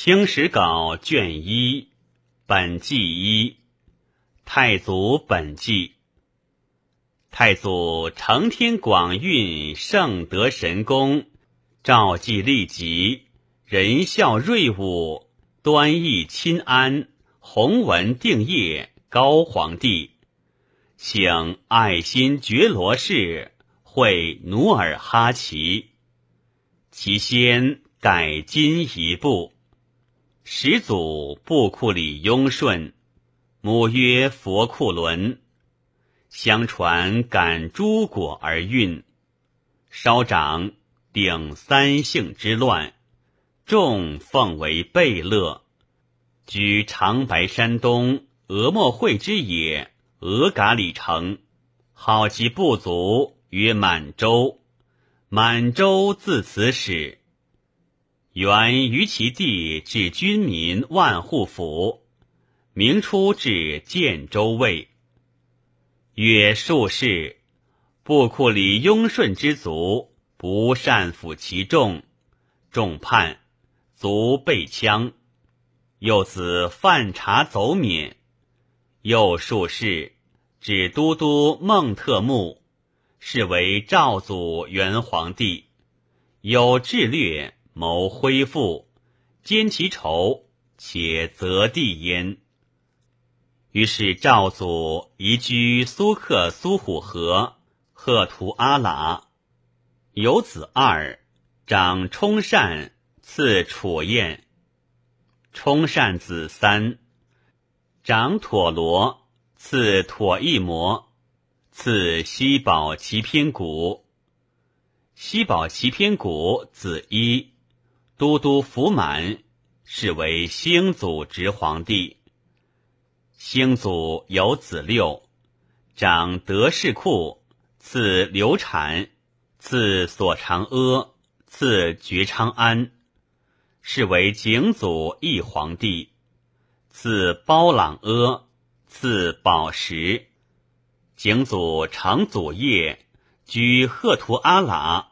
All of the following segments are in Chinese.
清史稿卷一本纪一太祖本纪。太祖承天广运，圣德神功，诏祭立吉，仁孝瑞武，端义亲安，弘文定业，高皇帝。请爱新觉罗氏会努尔哈齐，其先改今一部。始祖布库里雍顺，母曰佛库伦。相传感诸果而孕，稍长，顶三姓之乱，众奉为贝勒，居长白山东俄莫会之野俄嘎里城，好其部族曰满洲，满洲自此始。原于其地置军民万户府，明初至建州卫。曰术士，布库里雍顺之族，不善抚其众，众叛，卒被枪。幼子犯察走免。又术士，指都督孟特木，是为赵祖元皇帝，有智略。谋恢复，兼其仇，且择地焉。于是赵祖移居苏克苏虎河，贺图阿喇，有子二，长冲善，次楚燕。冲善子三，长妥罗，次妥义摩，次西宝齐偏古。西宝齐偏古子一。都督福满，是为兴祖直皇帝。兴祖有子六，长德士库，次刘产，次索长阿，次觉昌安，是为景祖义皇帝。次包朗阿，次宝石。景祖长祖业，居赫图阿喇，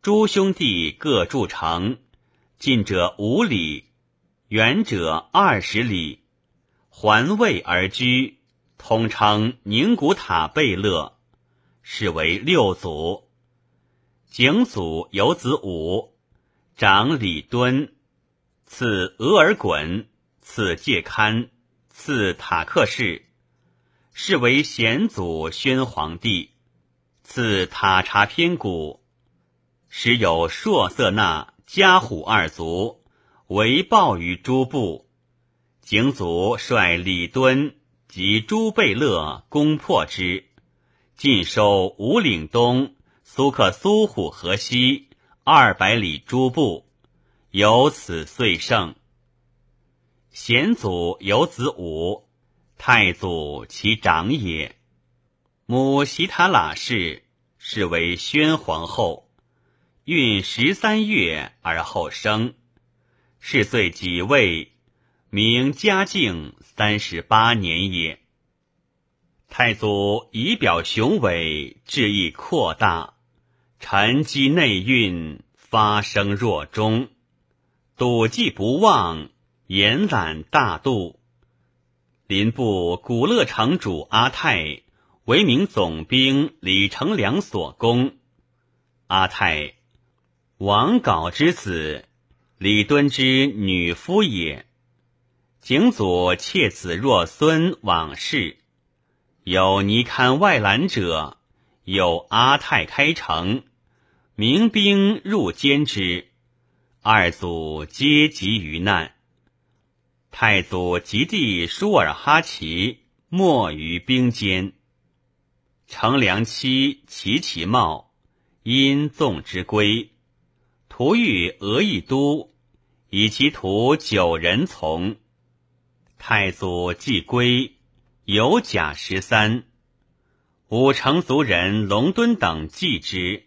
诸兄弟各筑城。近者五里，远者二十里，环卫而居，统称宁古塔贝勒，是为六祖。景祖有子五，长李敦，次额尔衮，次介堪，次塔克氏，是为显祖宣皇帝。次塔察偏古，时有朔色那。家虎二族为报于诸部，景祖率李敦及诸贝勒攻破之，尽收五岭东、苏克苏虎河西二百里诸部，由此遂胜。显祖有子五，太祖其长也，母席塔喇氏，是为宣皇后。孕十三月而后生，是岁己未，明嘉靖三十八年也。太祖仪表雄伟，志意扩大，沉积内蕴，发生若中，笃记不忘，延揽大度。林部古乐城主阿泰为明总兵李成梁所攻，阿泰。王杲之子，李敦之女夫也。景祖窃子若孙往事，有尼堪外兰者，有阿泰开城，民兵入监之，二祖皆及于难。太祖及弟舒尔哈齐没于兵间，乘凉妻齐其茂，因纵之归。徒遇俄邑都，以其徒九人从。太祖既归，有甲十三，五成族人龙敦等继之，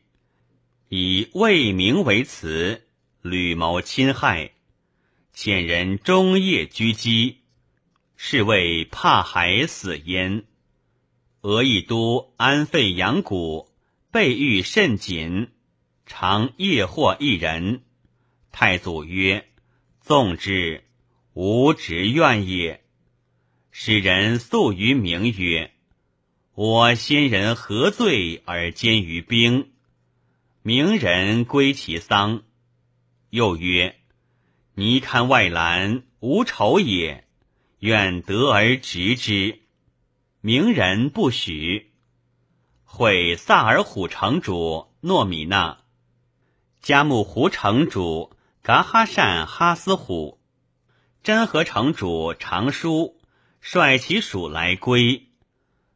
以魏名为辞，屡谋侵害，遣人终夜狙击，是谓怕海死焉。俄邑都安肺养骨，备御甚紧。常夜获一人，太祖曰：“纵之，无直怨也。使人诉于名曰：“我先人何罪而奸于兵？”名人归其丧。又曰：“尼堪外兰无仇也，愿得而执之。”名人不许。会萨尔虎城主诺米纳，加木胡城主噶哈善哈斯虎，真和城主长舒率其属来归。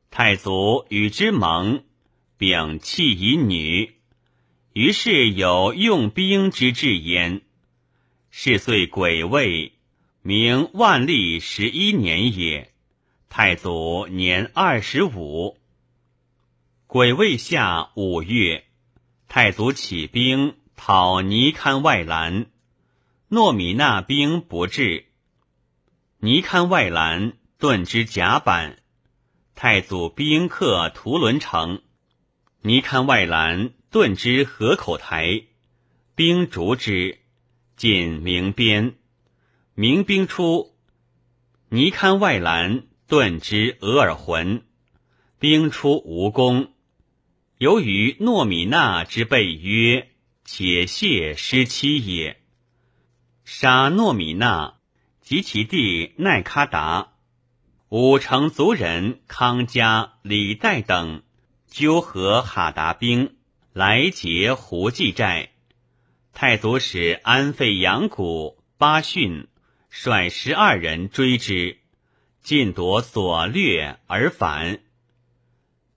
太祖与之盟，并弃以女。于是有用兵之志焉。是岁癸未，明万历十一年也。太祖年二十五。癸未下五月，太祖起兵讨尼堪外兰，诺米那兵不至。尼堪外兰顿之甲板，太祖兵克图伦城，尼堪外兰顿之河口台，兵逐之，进明边。明兵出，尼堪外兰顿之额尔浑，兵出无功。由于诺米纳之被约，且谢失妻也。杀诺米纳及其弟奈喀达，五城族人康家、李代等纠合哈达兵来劫胡济寨。太祖使安费扬古巴逊率十二人追之，尽夺所掠而返。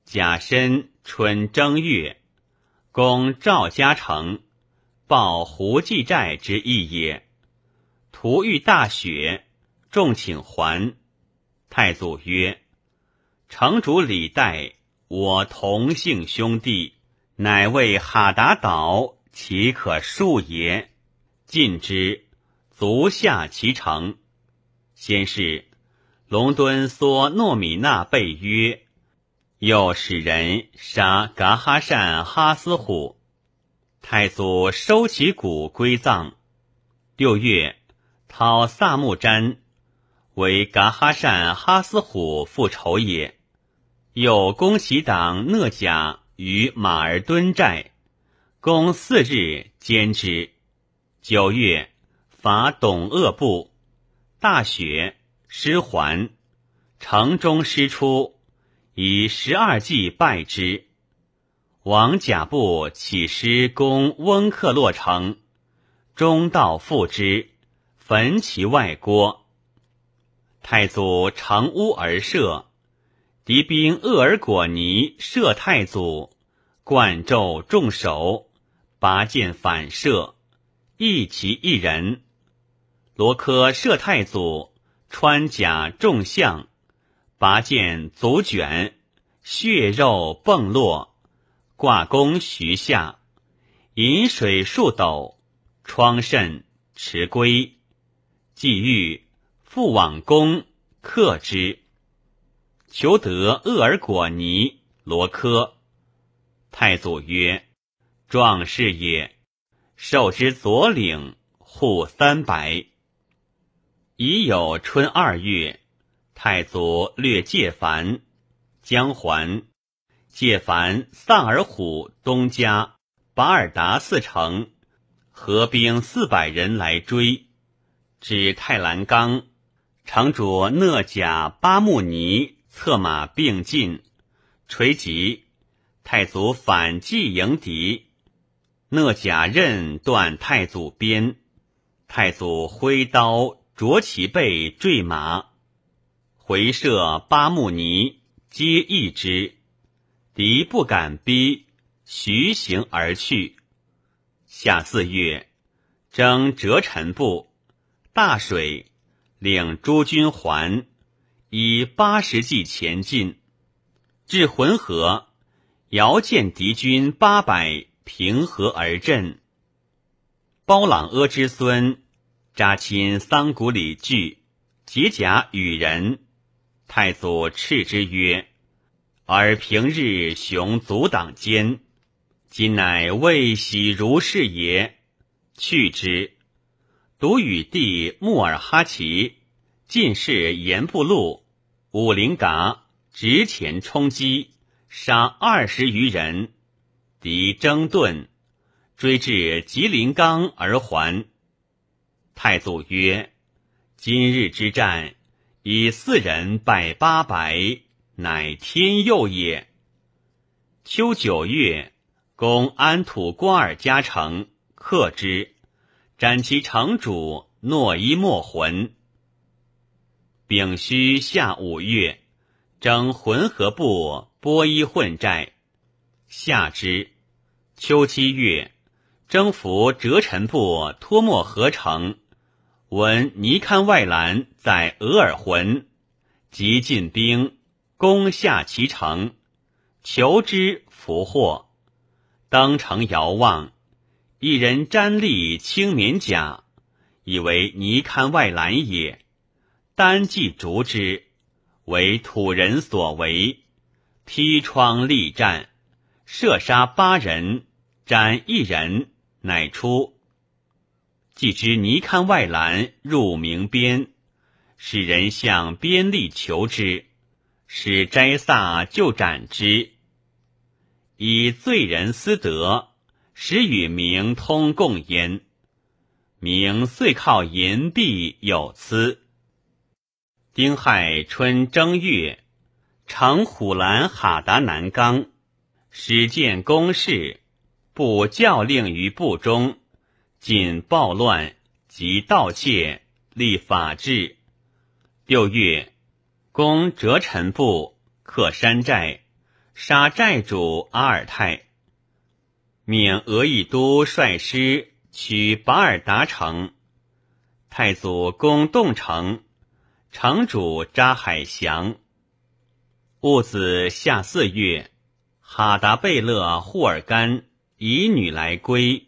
甲申。春正月，攻赵家城，报胡济寨之意也。途遇大雪，众请还。太祖曰：“城主李代，我同姓兄弟，乃为哈达岛，岂可恕也？进之，足下其城。先是，龙敦梭诺米那被约。”又使人杀噶哈善哈斯虎，太祖收其骨归葬。六月，讨萨木詹，为噶哈善哈斯虎复仇也。又攻其党讷甲于马儿敦寨，攻四日，歼之。九月，伐董鄂部，大雪，失还，城中失出。以十二计败之，王甲部起师攻温克洛城，中道复之，焚其外郭。太祖乘屋而射，敌兵厄尔果尼射太祖，冠胄重首，拔剑反射，一其一人。罗科射太祖，穿甲重象。拔剑足卷，血肉迸落，挂弓徐下，饮水数斗，疮甚，持归。既欲，复往宫克之。求得厄尔果尼罗科。太祖曰：“壮士也，受之左领，户三百。”已有春二月。太祖略介凡，江环。介凡、丧尔虎、东家、巴尔达四城，合兵四百人来追，至太兰冈，城主讷甲巴木尼策马并进，垂棘。太祖反计迎敌，讷甲刃断太祖鞭，太祖挥刀着其背，坠马。回射巴木尼，皆易之，敌不敢逼，徐行而去。夏四月，征折臣部，大水，领诸军还，以八十骑前进，至浑河，遥见敌军八百，平河而阵。包朗阿之孙扎亲桑古里聚，结甲与人。太祖斥之曰：“尔平日雄阻挡间，今乃未喜如是也。去之。”独与弟穆尔哈齐进士严部禄、武陵嘎直前冲击，杀二十余人，敌争遁，追至吉林冈而还。太祖曰：“今日之战，以四人拜八百，乃天佑也。”秋九月，攻安土瓜尔嘉城，克之，斩其城主诺伊莫浑。丙戌夏五月，征浑河部波伊混寨，下之。秋七月，征服折陈部托莫河城。闻尼堪外兰在额尔浑，即进兵攻下其城，求之俘获。登城遥望，一人瞻立青棉甲，以为尼堪外兰也。单骑逐之，为土人所为，披窗力战，射杀八人，斩一人，乃出。既知尼堪外兰入明边，使人向边吏求之，使斋萨就斩之。以罪人私德，使与明通共焉。明遂靠银币有疵。丁亥春正月，乘虎兰哈达南冈，始见公事，不教令于部中。仅暴乱及盗窃，立法制。六月，攻折陈部，克山寨，杀寨主阿尔泰。命俄亦都率师取巴尔达城。太祖攻洞城，城主扎海降。戊子夏四月，哈达贝勒霍尔干以女来归。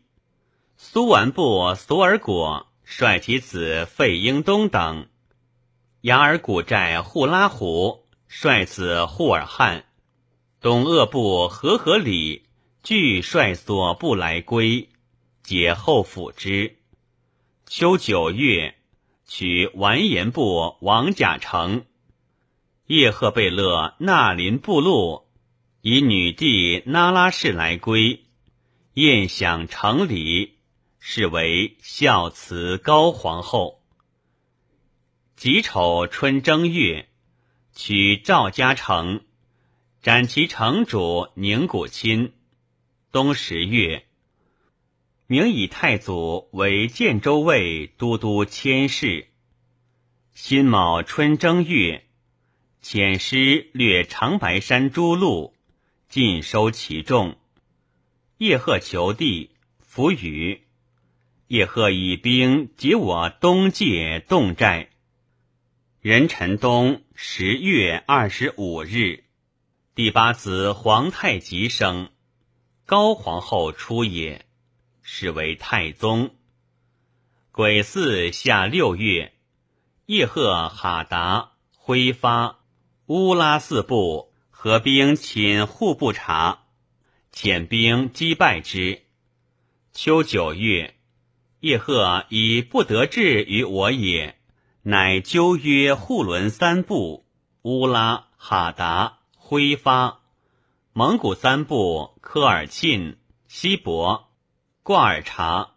苏完部索尔果率其子费英东等，雅尔古寨护拉虎率子护尔汉，董鄂部和合里俱率所部来归，解后辅之。秋九月，取完颜部王甲城。叶赫贝勒纳林部落以女帝那拉氏来归，宴享城里。是为孝慈高皇后。己丑春正月，取赵家城，斩其城主宁古亲。冬十月，明以太祖为建州卫都督佥事。辛卯春正月，遣师掠长白山诸路，尽收其众。叶赫求帝，弗与。叶赫以兵及我东界洞寨。壬辰冬十月二十五日，第八子皇太极生，高皇后出也，是为太宗。癸巳下六月，叶赫哈达、挥发、乌拉四部合兵侵户部察，遣兵击败之。秋九月。叶赫以不得志于我也，乃纠约护伦三部、乌拉、哈达、挥发、蒙古三部、科尔沁、西伯、挂尔察、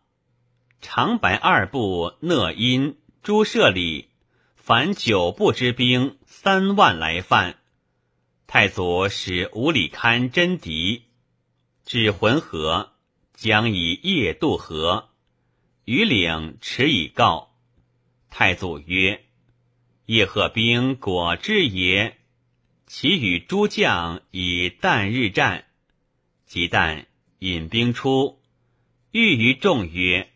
长白二部、讷因、朱舍里，凡九部之兵三万来犯。太祖使五里堪真敌，至浑河，将以夜渡河。于岭持以告太祖曰：“叶赫兵果至也。”其与诸将以旦日战，即旦引兵出，欲于众曰：“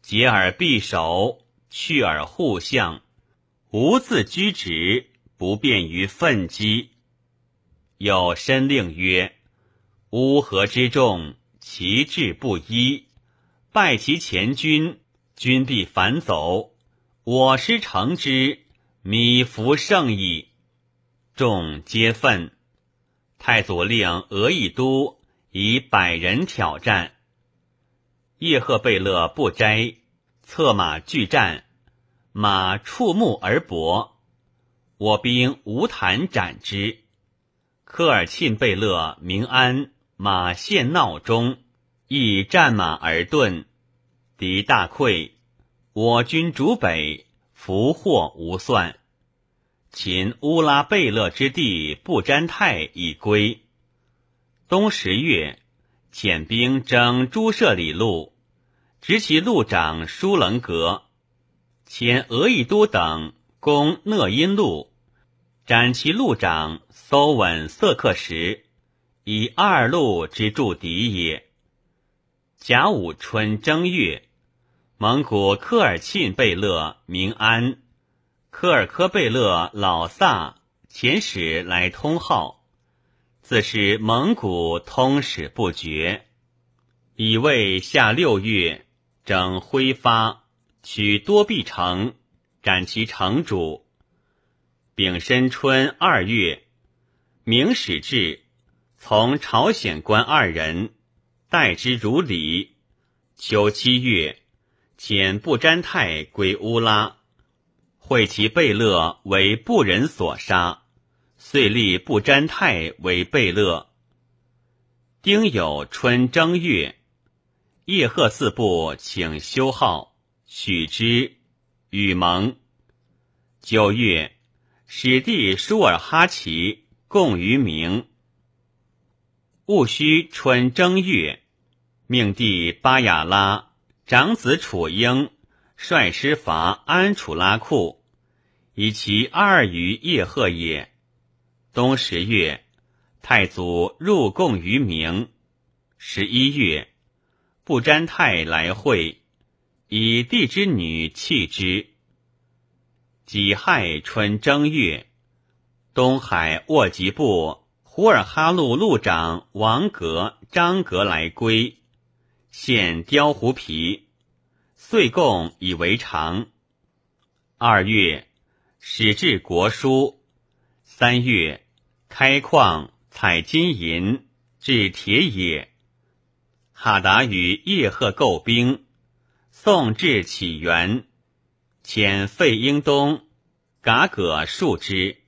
结而必守，去而互相，无自居直，不便于奋击。”有申令曰：“乌合之众，其志不一。”败其前军，军必反走。我师成之，米服胜矣。众皆愤。太祖令俄亦都以百人挑战。叶赫贝勒不摘，策马拒战，马触目而搏，我兵无弹斩之。科尔沁、贝勒、明安马陷闹中，亦战马而遁，敌大溃，我军逐北，俘获无算。秦乌拉贝勒之弟不沾泰已归。冬十月，遣兵征诸舍里路，执其路长舒棱格，遣俄亦都等攻讷阴路，斩其路长搜稳色克什，以二路之助敌也。甲午春正月，蒙古科尔沁贝勒明安。科尔科贝勒老萨遣使来通号，自是蒙古通使不绝。以为下六月，整挥发，取多壁城，斩其城主。丙申春二月，明使至，从朝鲜官二人，待之如礼。秋七月，遣不沾泰归乌拉。会其贝勒为不仁所杀，遂立不沾泰为贝勒。丁酉春正月，叶赫四部请修号，许之，与盟。九月，使弟舒尔哈齐共于明。戊戌春正月，命弟巴雅拉长子楚英。率师伐安楚拉库，以其二于叶赫也。冬十月，太祖入贡于明。十一月，不沾泰来会，以帝之女弃之。己亥春正月，东海沃吉部呼尔哈路路长王格、张格来归，献雕狐皮。岁贡以为常。二月，始至国书。三月，开矿采金银，制铁也。哈达与叶赫构兵，宋至起源，遣费英东、嘎葛数之。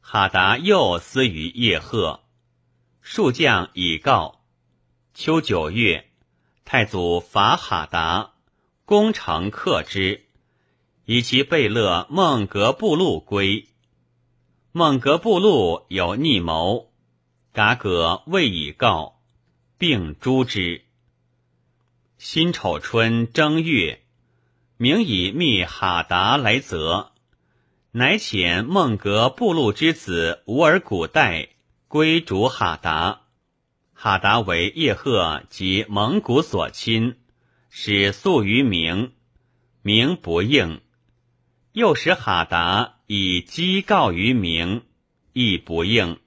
哈达又思于叶赫，数将已告。秋九月，太祖伐哈达。攻城克之，以其贝勒孟格布禄归。孟格布禄有逆谋，嘎葛未以告，并诛之。辛丑春正月，明以密哈达来责，乃遣孟格布禄之子乌尔古代归主哈达。哈达为叶赫及蒙古所亲。使诉于明，明不应；又使哈达以机告于明，亦不应。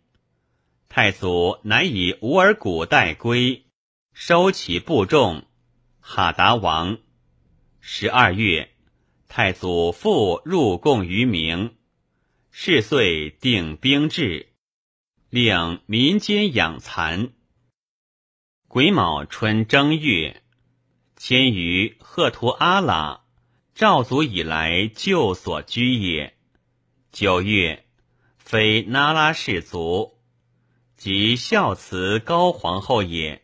太祖乃以乌尔古代归，收其部众，哈达亡。十二月，太祖复入贡于明，是岁定兵制，令民间养蚕。癸卯春正月。迁于赫图阿拉，赵祖以来旧所居也。九月，非那拉氏族，即孝慈高皇后也。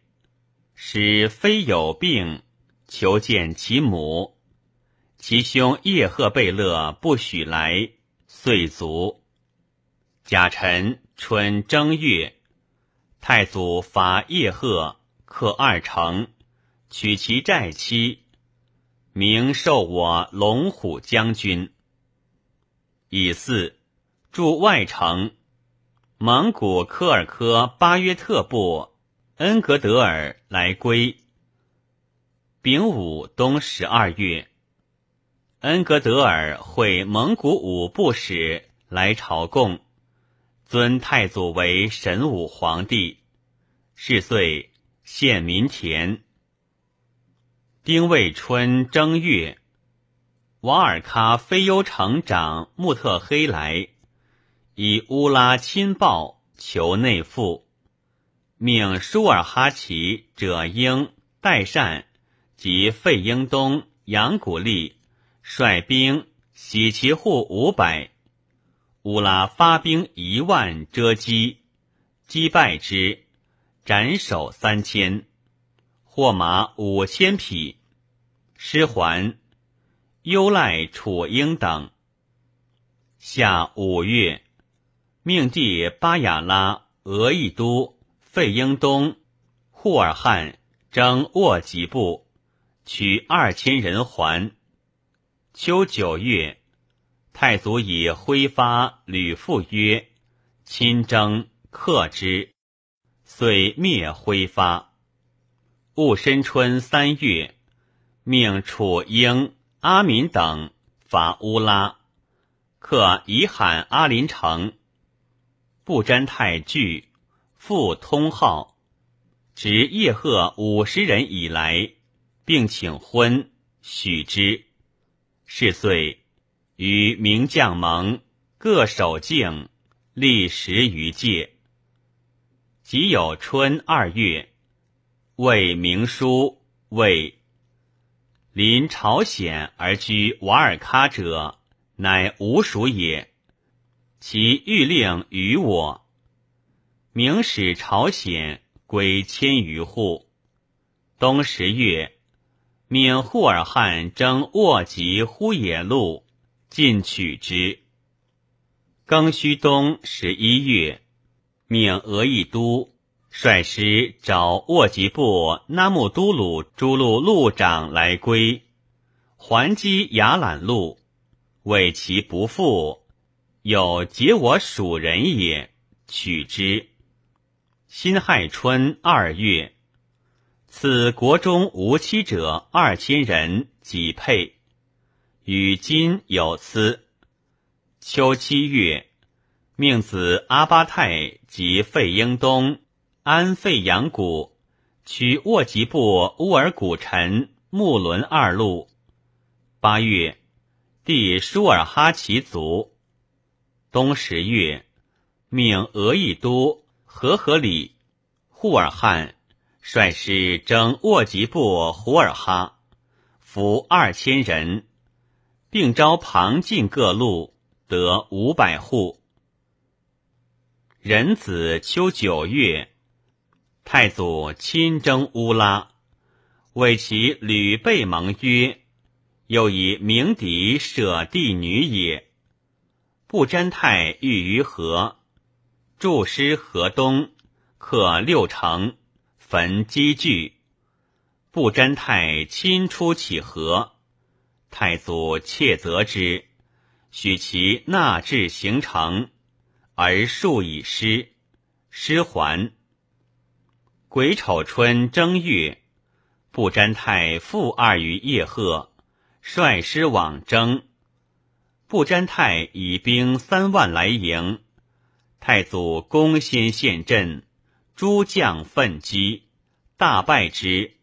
使非有病，求见其母，其兄叶赫贝勒不许来，遂卒。甲辰春正月，太祖伐叶赫，克二城。取其寨妻，明授我龙虎将军。以四驻外城，蒙古科尔科巴约特部恩格德尔来归。丙午冬十二月，恩格德尔会蒙古五部使来朝贡，尊太祖为神武皇帝。是岁献民田。丁未春正月，瓦尔喀非优城长穆特黑来，以乌拉亲报求内附，命舒尔哈齐、者英、代善及费英东杨古立率兵喜其户五百，乌拉发兵一万遮击，击败之，斩首三千，获马五千匹，师还。优赖楚英等。夏五月，命弟巴雅拉、俄亦都、费英东、扈尔汗征沃吉部，取二千人还。秋九月，太祖以挥发吕父曰：“亲征，克之。”遂灭挥发。戊申春三月，命楚英、阿敏等伐乌拉。克以罕阿林城，不沾太惧，复通号，执叶贺五十人以来，并请婚，许之。是岁，与名将盟，各守境，历十余界。即有春二月，魏明书魏临朝鲜而居瓦尔喀者。乃吾属也，其欲令于我。明使朝鲜归千余户。冬十月，命扈尔汗征沃吉呼野路，进取之。庚戌冬十一月，命俄亦都率师找沃吉部纳木都鲁诸路路长来归，还击雅览路。为其不复，有结我属人也，取之。辛亥春二月，此国中无妻者二千人，己配。与今有司。秋七月，命子阿巴泰及费英东安费扬古，取沃吉部乌尔古臣木伦二路。八月。弟舒尔哈齐族，冬十月，命俄亦都和合里扈尔汗率师征沃吉部胡尔哈，俘二千人，并招旁晋各路，得五百户。仁子秋九月，太祖亲征乌拉，为其屡被盟约。又以鸣笛舍弟女也。不沾太欲于河，筑师河东，克六城，焚积聚。不沾太亲出起河，太祖窃责之，许其纳至行城，而数以失，失还。癸丑春正月，不沾太复二于叶赫。率师往征，不沾太以兵三万来迎，太祖攻先陷阵，诸将奋击，大败之，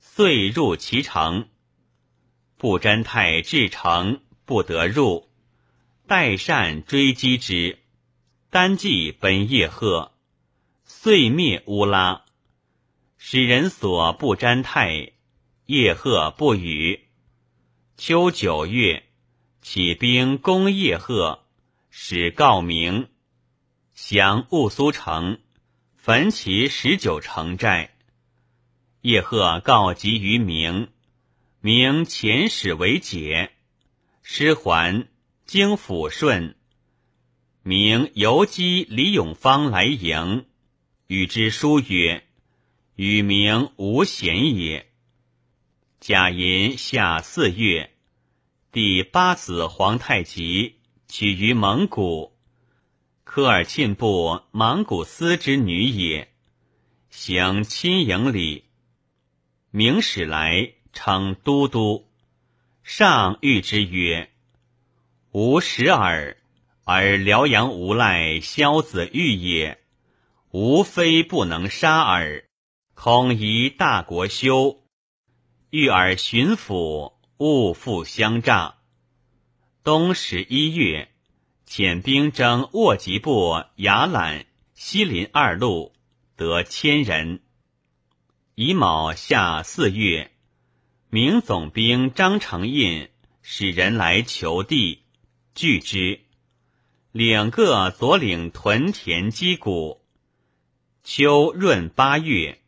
遂入其城。不沾太至城不得入，代善追击之，单骑奔叶赫，遂灭乌拉。使人所不沾太，叶赫不语。秋九月，起兵攻叶赫，使告明，降兀苏城，焚其十九城寨。叶赫告急于明，明遣使为解，师还，经抚顺。明游击李永芳来迎，与之书曰：“与名无嫌也。”甲寅夏四月。第八子皇太极娶于蒙古，科尔沁部莽古斯之女也，行亲迎礼。明使来称都督，上谕之曰：“吾识耳，而辽阳无赖萧子玉也，吾非不能杀耳，恐疑大国羞，欲尔巡抚。”勿复相诈。冬十一月，遣兵征沃吉部雅览、西林二路，得千人。乙卯夏四月，明总兵张承印使人来求地，拒之。领各左领屯田击鼓。秋闰八月，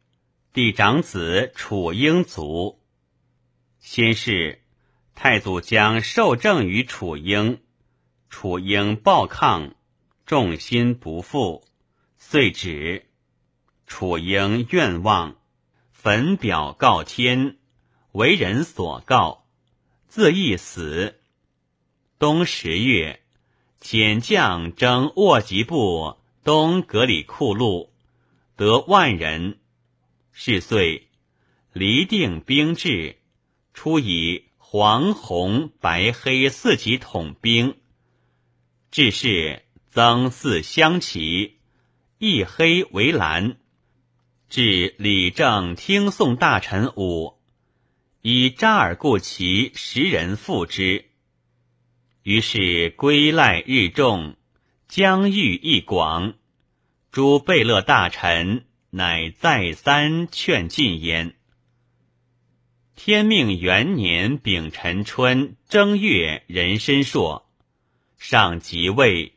帝长子楚英卒。先是，太祖将受政于楚英，楚英暴抗，众心不复，遂止。楚英愿望，焚表告天，为人所告，自缢死。冬十月，遣将征沃吉部东格里库路，得万人。是岁，离定兵制。初以黄、红、白、黑四旗统兵，至是增四相旗，一黑为蓝。至李正听讼大臣五，以扎尔固旗十人副之。于是归赖日众，疆域亦广。诸贝勒大臣乃再三劝进焉。天命元年丙辰春正月壬申朔，上即位，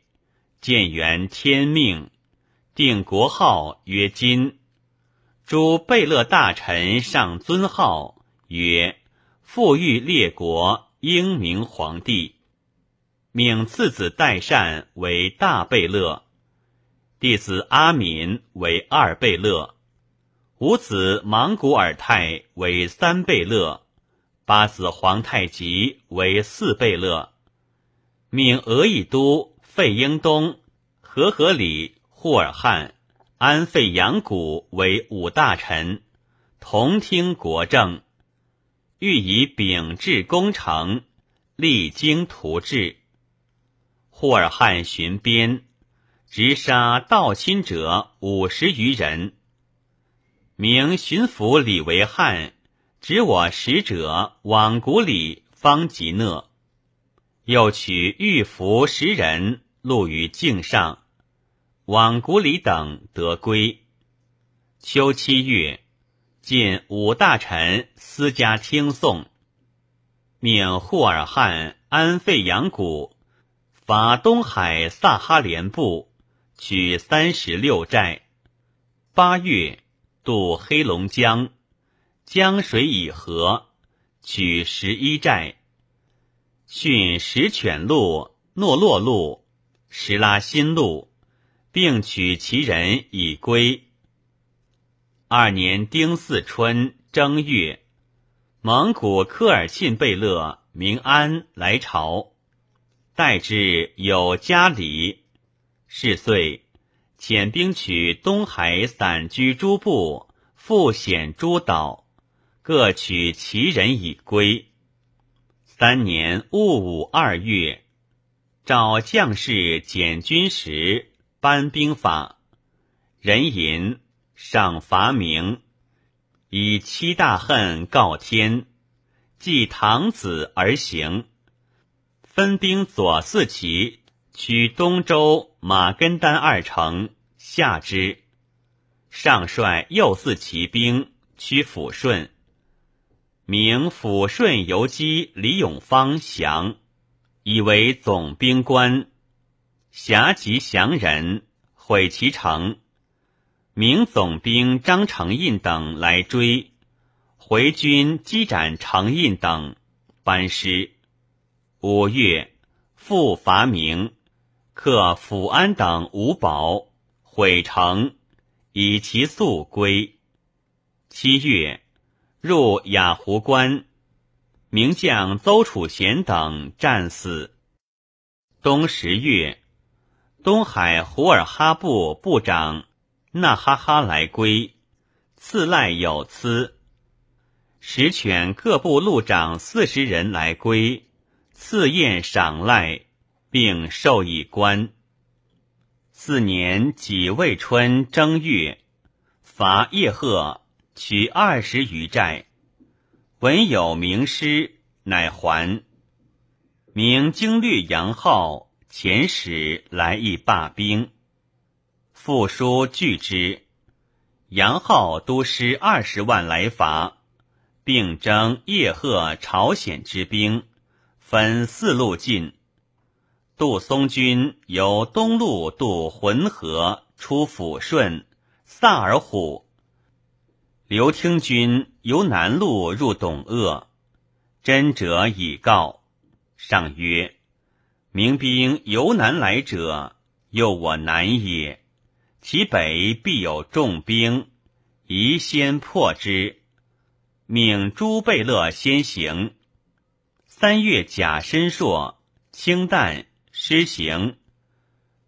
建元天命，定国号曰金。诸贝勒大臣上尊号曰富裕列国英明皇帝，命次子代善为大贝勒，弟子阿敏为二贝勒。五子莽古尔泰为三贝勒，八子皇太极为四贝勒，命俄邑都费英东、和合里、霍尔汉、安费扬古为五大臣，同听国政，欲以秉治功成，励精图治。霍尔汉巡边，直杀盗侵者五十余人。明巡抚李维汉指我使者往古里方吉讷，又取御符十人录于境上，往古里等得归。秋七月，进五大臣私家听讼，命霍尔汉安费扬古伐东海萨哈连部，取三十六寨。八月。渡黑龙江，江水已涸，取十一寨。训石犬路、诺洛路、石拉新路，并取其人以归。二年丁巳春正月，蒙古科尔沁贝勒明安来朝，代之有家礼。是岁。遣兵取东海散居诸部，复险诸岛，各取其人以归。三年戊午二月，召将士检军时，颁兵法。人吟赏罚明，以七大恨告天，祭唐子而行。分兵左四旗，取东周。马根丹二城下之，上率右四骑兵取抚顺，名抚顺游击李永芳降，以为总兵官。辖及降人，毁其城。明总兵张承印等来追，回军击斩承印等，班师。五月，复伐明。克抚安等五堡，毁城，以其速归。七月，入雅湖关，名将邹楚贤等战死。冬十月，东海胡尔哈部部长纳哈哈来归，赐赖有疵。使犬各部路长四十人来归，赐宴赏赖。并授以官。四年己未春正月，伐叶赫，取二十余寨。闻有名师，乃还。明经略杨浩遣使来议罢兵，复书拒之。杨浩督师二十万来伐，并征叶赫、朝鲜之兵，分四路进。杜松军由东路渡浑河，出抚顺、萨尔虎；刘听军由南路入董鄂。真者已告，上曰：“明兵由南来者，诱我南也。其北必有重兵，宜先破之。命朱贝勒先行。三月甲申朔，清淡。”施行，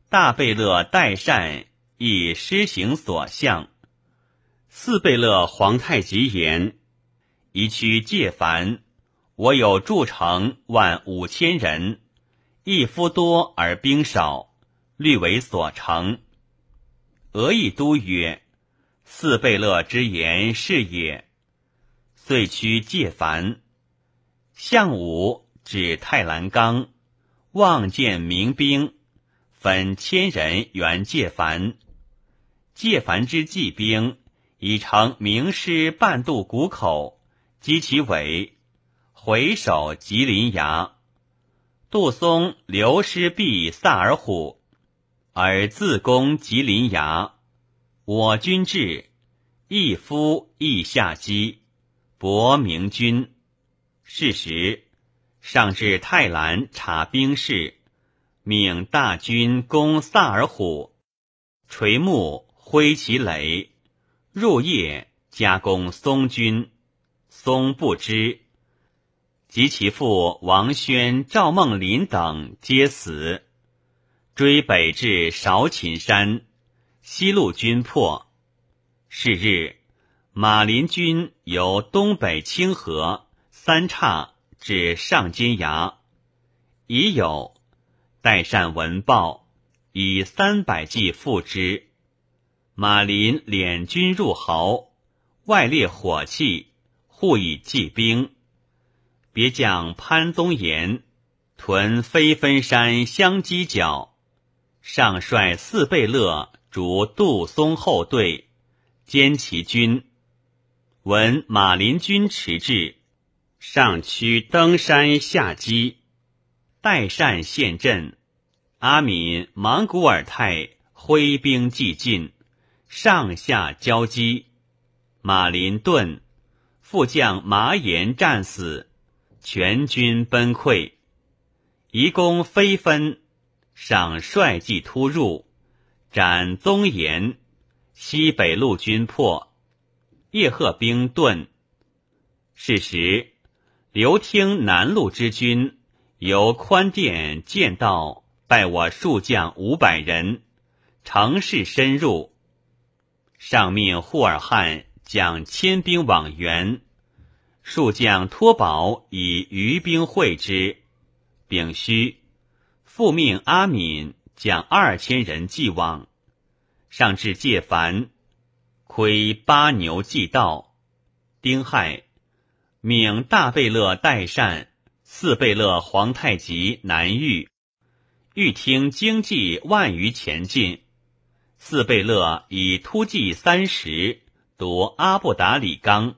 大贝勒代善以施行所向。四贝勒皇太极言：宜区介凡，我有筑城万五千人，一夫多而兵少，虑为所成。俄亦都曰：四贝勒之言是也。遂趋介凡，项武指太兰冈。望见明兵，分千人援介凡。介凡之骑兵已成名师半渡谷口，击其尾，回首吉林崖。杜松留师避萨尔虎，而自攻吉林崖。我军至，一夫亦下击，博明军。是时。上至泰兰察兵事，命大军攻萨尔虎，垂暮挥其雷，入夜加攻松军，松不知，及其父王宣、赵孟林等皆死，追北至韶秦山，西路军破。是日，马林军由东北清河三岔。至上金崖，已有代善闻报，以三百骑赴之。马林敛军入壕，外列火器，护以骑兵。别将潘宗岩屯飞分山相犄角，上率四贝勒逐杜松后队，歼其军。闻马林军迟至。上驱登山下击，代善陷阵。阿敏、莽古尔泰挥兵继进，上下交击。马林遁，副将马延战死，全军崩溃。移攻飞分，上率骑突入，斩宗延。西北路军破，叶赫兵遁。是时。刘听南路之军由宽甸见道，拜我数将五百人，乘势深入。上命霍尔汉将千兵往援，数将托保以余兵会之。丙戌，复命阿敏将二千人继往。上至介凡，窥八牛祭道。丁亥。命大贝勒代善、四贝勒皇太极南御，欲听经济万余前进。四贝勒以突骑三十夺阿布达里冈。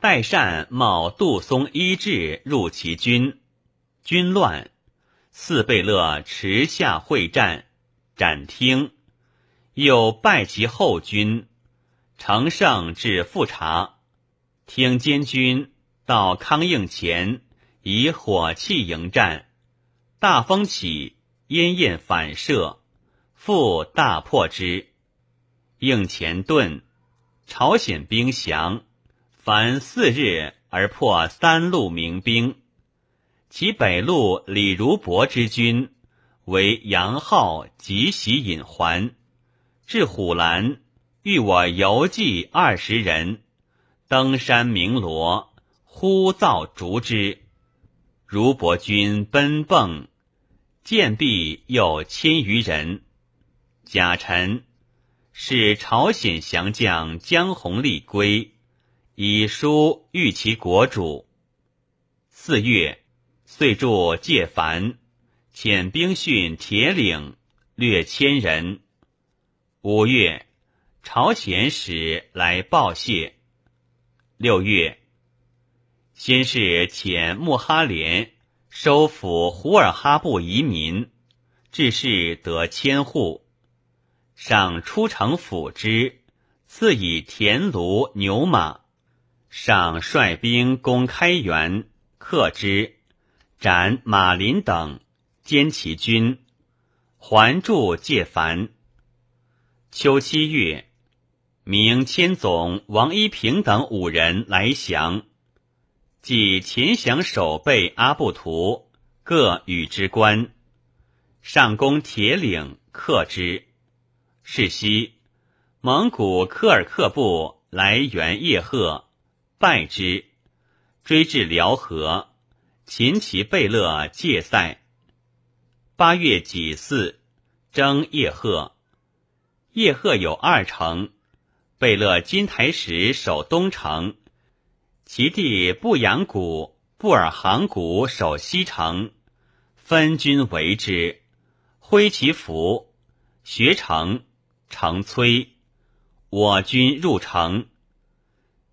代善冒杜松一至入其军，军乱。四贝勒持下会战，斩听，又败其后军，乘胜至富察。听监军到康应前，以火器迎战，大风起，烟焰反射，复大破之。应前遁，朝鲜兵降，凡四日而破三路明兵。其北路李如柏之军为杨浩急袭引还，至虎兰，遇我游骑二十人。登山鸣锣，呼噪逐之。如伯君奔迸，见壁有千余人。贾臣使朝鲜降将江弘立归，以书谕其国主。四月，遂驻介凡，遣兵训铁岭，略千人。五月，朝鲜使来报谢。六月，先是遣穆哈连收复胡尔哈部移民，致仕得千户，上出城抚之，赐以田庐牛马。上率兵攻开元，克之，斩马林等，歼其军，还驻介凡。秋七月，明千总王一平等五人来降，即秦降守备阿布图，各与之官。上攻铁岭，克之。是夕，蒙古科尔克部来援叶赫。败之，追至辽河，秦其贝勒戒塞。八月己巳，征叶赫。叶赫有二城，贝勒金台石守东城，其弟布阳谷、布尔行谷守西城，分军围之，挥其服，学城，城摧。我军入城。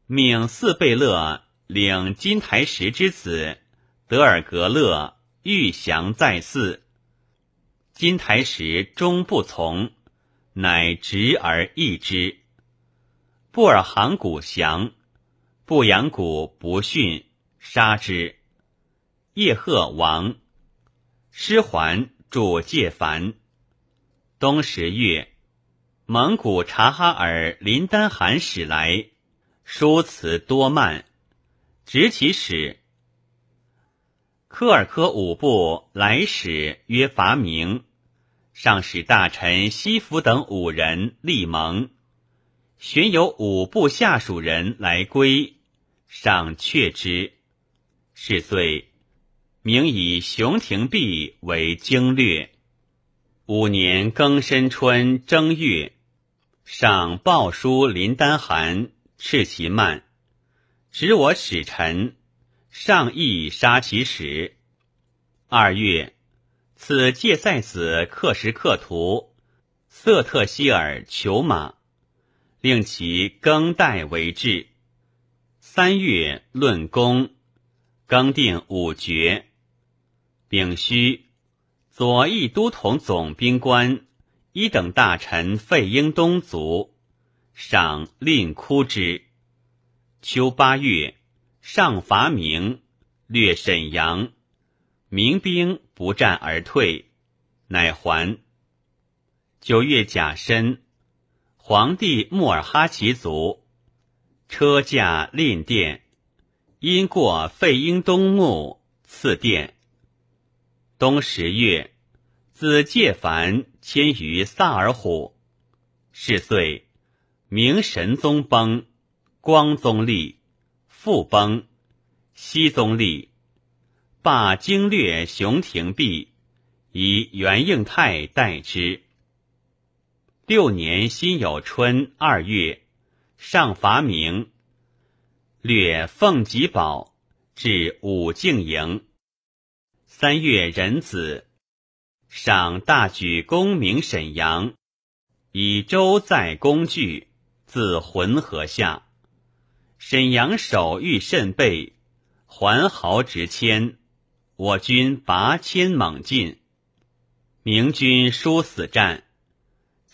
命四贝勒领金台石之子德尔格勒欲降在寺，金台石终不从，乃执而易之。布尔行谷降，布阳谷不逊，杀之。叶赫亡，师还驻介凡。冬十月，蒙古察哈尔林丹汗使来。书辞多慢，执其使。科尔科五部来使曰伐明，上使大臣西服等五人立盟，寻有五部下属人来归，上却之。是岁，明以熊廷弼为经略。五年庚申春正月，上报书林丹汗。斥其慢，执我使臣，上意杀其使。二月，此介塞子克什克图瑟特希尔求马，令其更代为质。三月，论功，更定五爵。丙戌，左翼都统总兵官一等大臣费英东卒。赏令哭之。秋八月，上伐明，略沈阳，民兵不战而退，乃还。九月甲申，皇帝穆尔哈齐族，车驾令殿，因过费英东墓，赐殿。冬十月，子介凡迁于萨尔虎，是岁。明神宗崩，光宗立，复崩，熹宗立，罢经略熊廷弼，以元应泰代之。六年辛酉春二月，上伐明，略凤吉堡，至武敬营。三月壬子，赏大举功名沈阳，以周载工具。自浑河下，沈阳守御甚备，环壕直迁，我军拔千猛进，明军殊死战，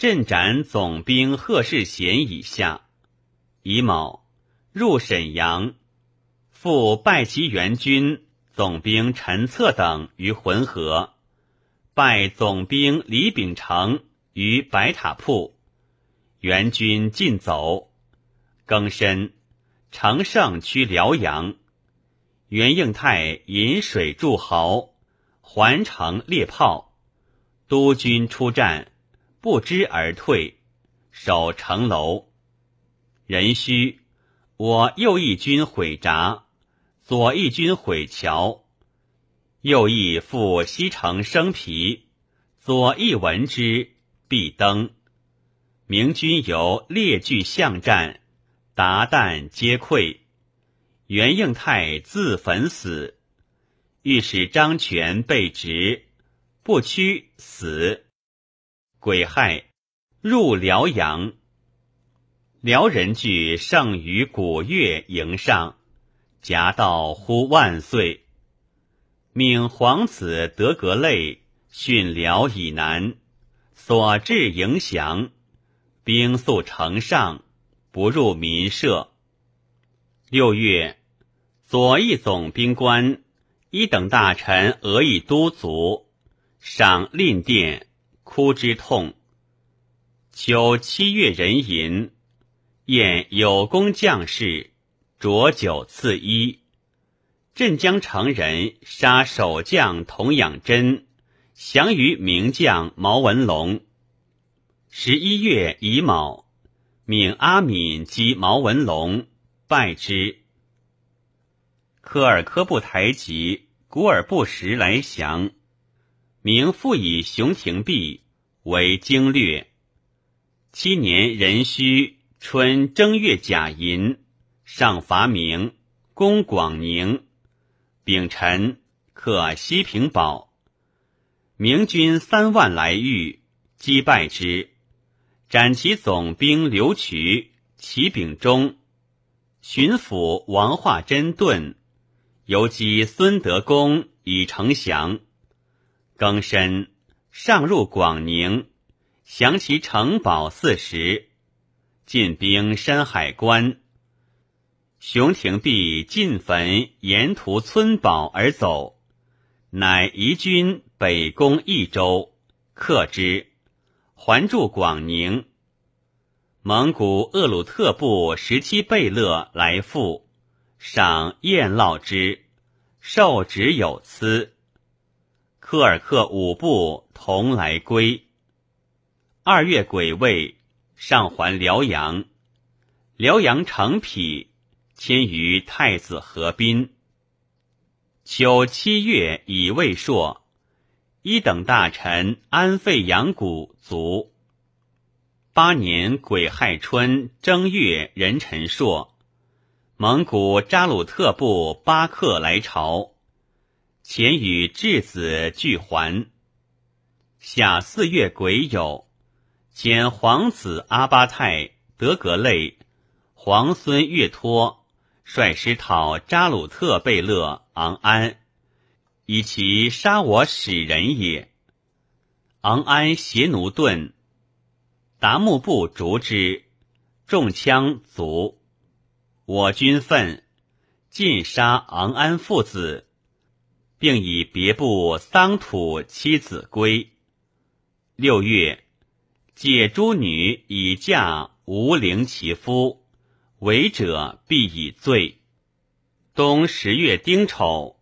阵斩总兵贺世贤以下。乙卯，入沈阳，复败其援军总兵陈策等于浑河，败总兵李秉成于白塔铺。援军尽走，更深，乘胜趋辽阳。袁应泰引水筑壕，环城列炮。督军出战，不知而退，守城楼。壬戌，我右翼军毁闸，左翼军毁桥。右翼复西城生皮，左翼闻之，必登。明军由列据巷战，达旦皆溃。袁应泰自焚死，御史张权被执，不屈死。癸亥，入辽阳。辽人据剩于古月营上，夹道呼万岁。命皇子德格类训辽以南，所至迎降，兵速城上，不入民舍。六月，左翼总兵官一等大臣俄以都卒，赏令殿，哭之痛。秋七月壬寅。宴有功将士，浊酒赐衣。镇江城人杀守将童养真，降于名将毛文龙。十一月乙卯，命阿敏击毛文龙，败之。科尔科布台吉古尔布什来降，明复以熊廷弼为经略。七年壬戌。春正月甲寅，上伐明，攻广宁。丙辰，克西平堡。明军三万来御，击败之，斩其总兵刘渠、齐秉忠、巡抚王化贞遁，游击孙德公以成降。庚申，上入广宁，降其城堡四十。进兵山海关，熊廷弼进焚沿途村堡而走，乃移军北攻益州，克之，还驻广宁。蒙古鄂鲁特部十七贝勒来赴，赏宴烙之，受职有赐。科尔克五部同来归。二月癸未。上还辽阳，辽阳城匹迁于太子河滨。秋七月乙未朔，一等大臣安费阳谷卒。八年癸亥春正月壬辰朔，蒙古扎鲁特部巴克来朝，前与质子俱还。夏四月癸酉。遣皇子阿巴泰、德格类、皇孙岳托率师讨扎鲁特贝勒昂安，以其杀我使人也。昂安携奴盾，达木部逐之，中枪卒。我军愤，尽杀昂安父子，并以别部桑土妻子归。六月。借诸女以嫁无陵其夫，违者必以罪。冬十月丁丑，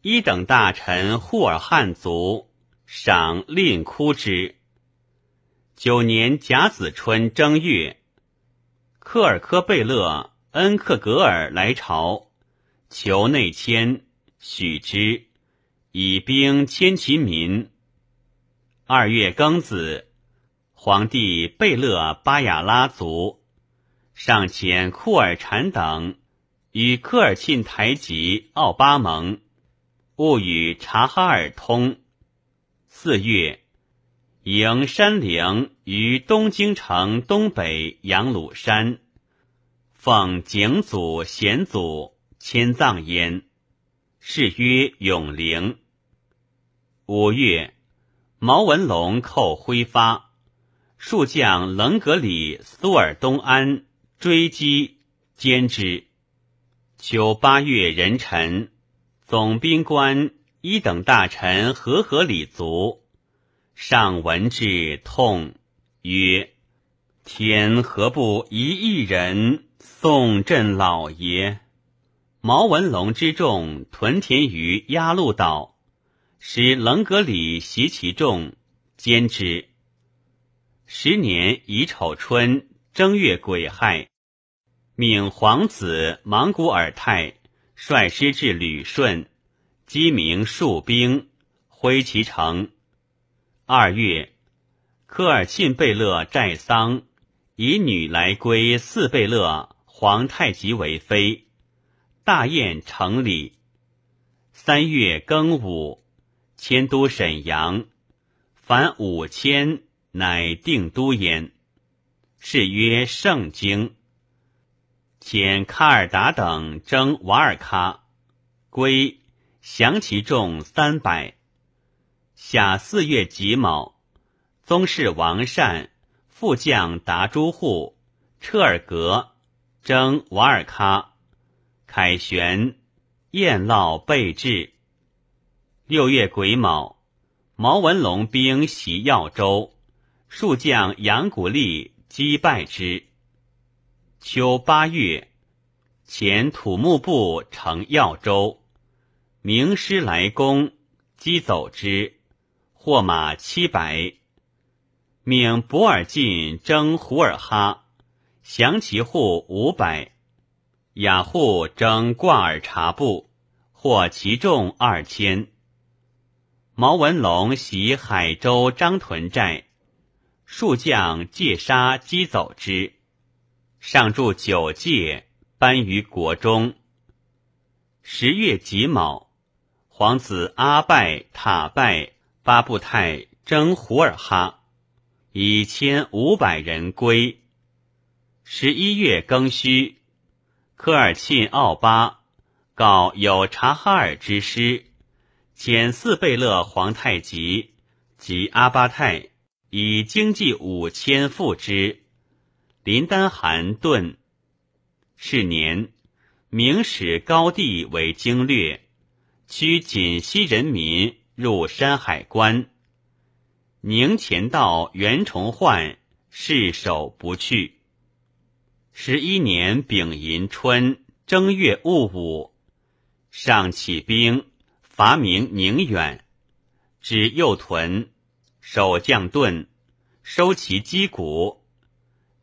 一等大臣护尔汉族，赏令哭之。九年甲子春正月，克尔科贝勒恩克格尔来朝，求内迁，许之，以兵迁其民。二月庚子。皇帝贝勒巴雅拉族上遣库尔禅等与科尔沁台吉奥巴盟，勿与察哈尔通。四月，迎山陵于东京城东北杨鲁山，奉景祖显祖迁葬焉，谥曰永陵。五月，毛文龙寇挥发。数将棱格里苏尔东安追击歼之。秋八月壬辰，总兵官一等大臣和合里卒，上闻之痛，曰：“天何不一一人送朕老爷？”毛文龙之众屯田于鸭绿岛，使棱格里袭其众，兼之。十年乙丑春正月癸亥，命皇子莽古尔泰率师至旅顺，击明戍兵，挥其城。二月，科尔沁贝勒寨桑以女来归四贝勒皇太极为妃，大宴成礼。三月庚午，迁都沈阳，凡五千。乃定都焉，是曰圣经。遣卡尔达等征瓦尔喀，归，降其众三百。夏四月己卯，宗室王善副将达诸户、彻尔格征瓦尔喀，凯旋，宴涝备至。六月癸卯，毛文龙兵袭耀州，数将杨古立击败之。秋八月，遣土木部乘耀州，名师来攻，击走之，获马七百。命博尔进征胡尔哈，降其户五百。雅护征挂尔察部，获其众二千。毛文龙袭海州张屯寨，数将借杀击走之，上筑九界，颁于国中。十月己卯，皇子阿拜、塔拜、巴布泰征胡尔哈，以千五百人归。十一月庚戌，科尔沁奥巴告有察哈尔之师。遣四贝勒皇太极及阿巴泰以经济五千付之。林丹汗顿。是年，明使高帝为经略，驱锦西人民入山海关。宁前道袁崇焕誓守不去。十一年丙寅春正月戊午，上起兵。伐名宁远，指右屯，守将盾，收其击鼓，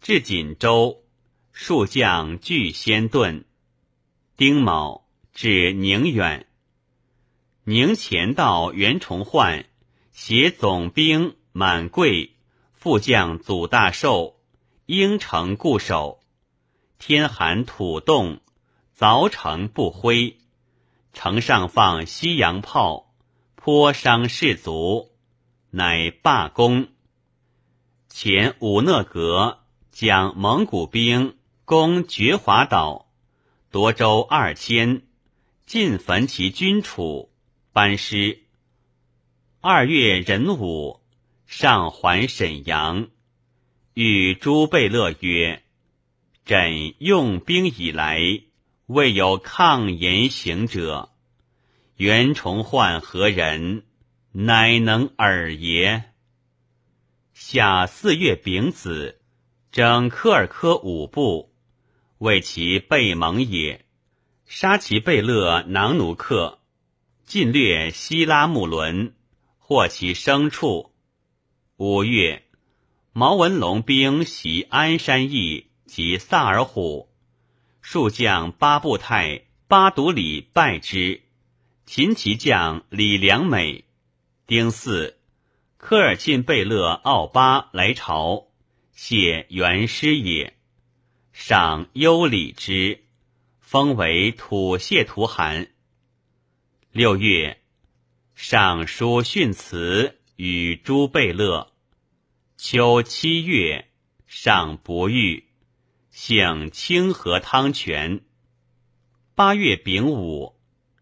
至锦州，数将俱先遁。丁卯，指宁远。宁前道袁崇焕携总兵满贵，副将祖大寿，应城固守。天寒土冻，凿城不辉。城上放西洋炮，颇伤士卒，乃罢工。前武讷格将蒙古兵攻觉华岛，夺州二千，尽焚其军储，班师。二月壬午，上还沈阳，与朱贝勒曰：“朕用兵以来。”未有抗言行者，袁崇焕何人？乃能尔也？夏四月丙子，征科尔科五部，为其备蒙也。杀其贝勒囊奴克，尽掠希拉木伦，获其牲畜。五月，毛文龙兵袭安山邑及萨尔虎。数将八部泰、八独里败之。秦骑将李良美、丁巳、科尔沁贝勒奥巴来朝，谢元师也。赏优礼之，封为土谢图汗。六月，上书训词与诸贝勒。秋七月，上不遇。姓清河汤泉。八月丙午，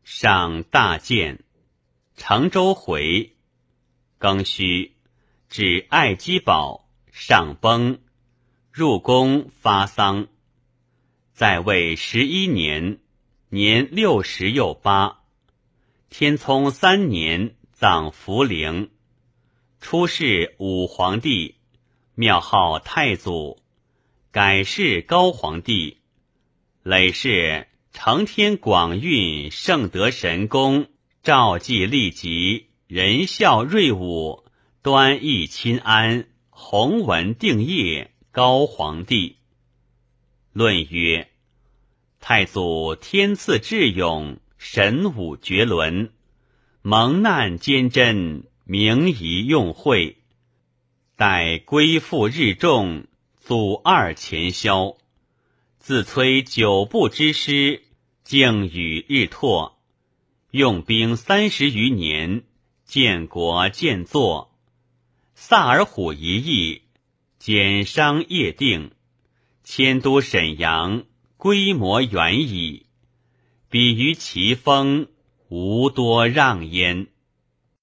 上大建，常州回。庚戌，至爱基堡，上崩，入宫发丧。在位十一年，年六十又八。天聪三年，葬福陵。出仕武皇帝，庙号太祖。改谥高皇帝，累世承天广运圣德神功，赵济立极，仁孝瑞武，端义亲安，弘文定业，高皇帝。论曰：太祖天赐智勇，神武绝伦，蒙难坚贞，明仪用会，待归附日众。祖二前宵，自催九部之师，竟与日拓，用兵三十余年，建国建作。萨尔虎一役，减商业定，迁都沈阳，规模远矣。比于其风，无多让焉。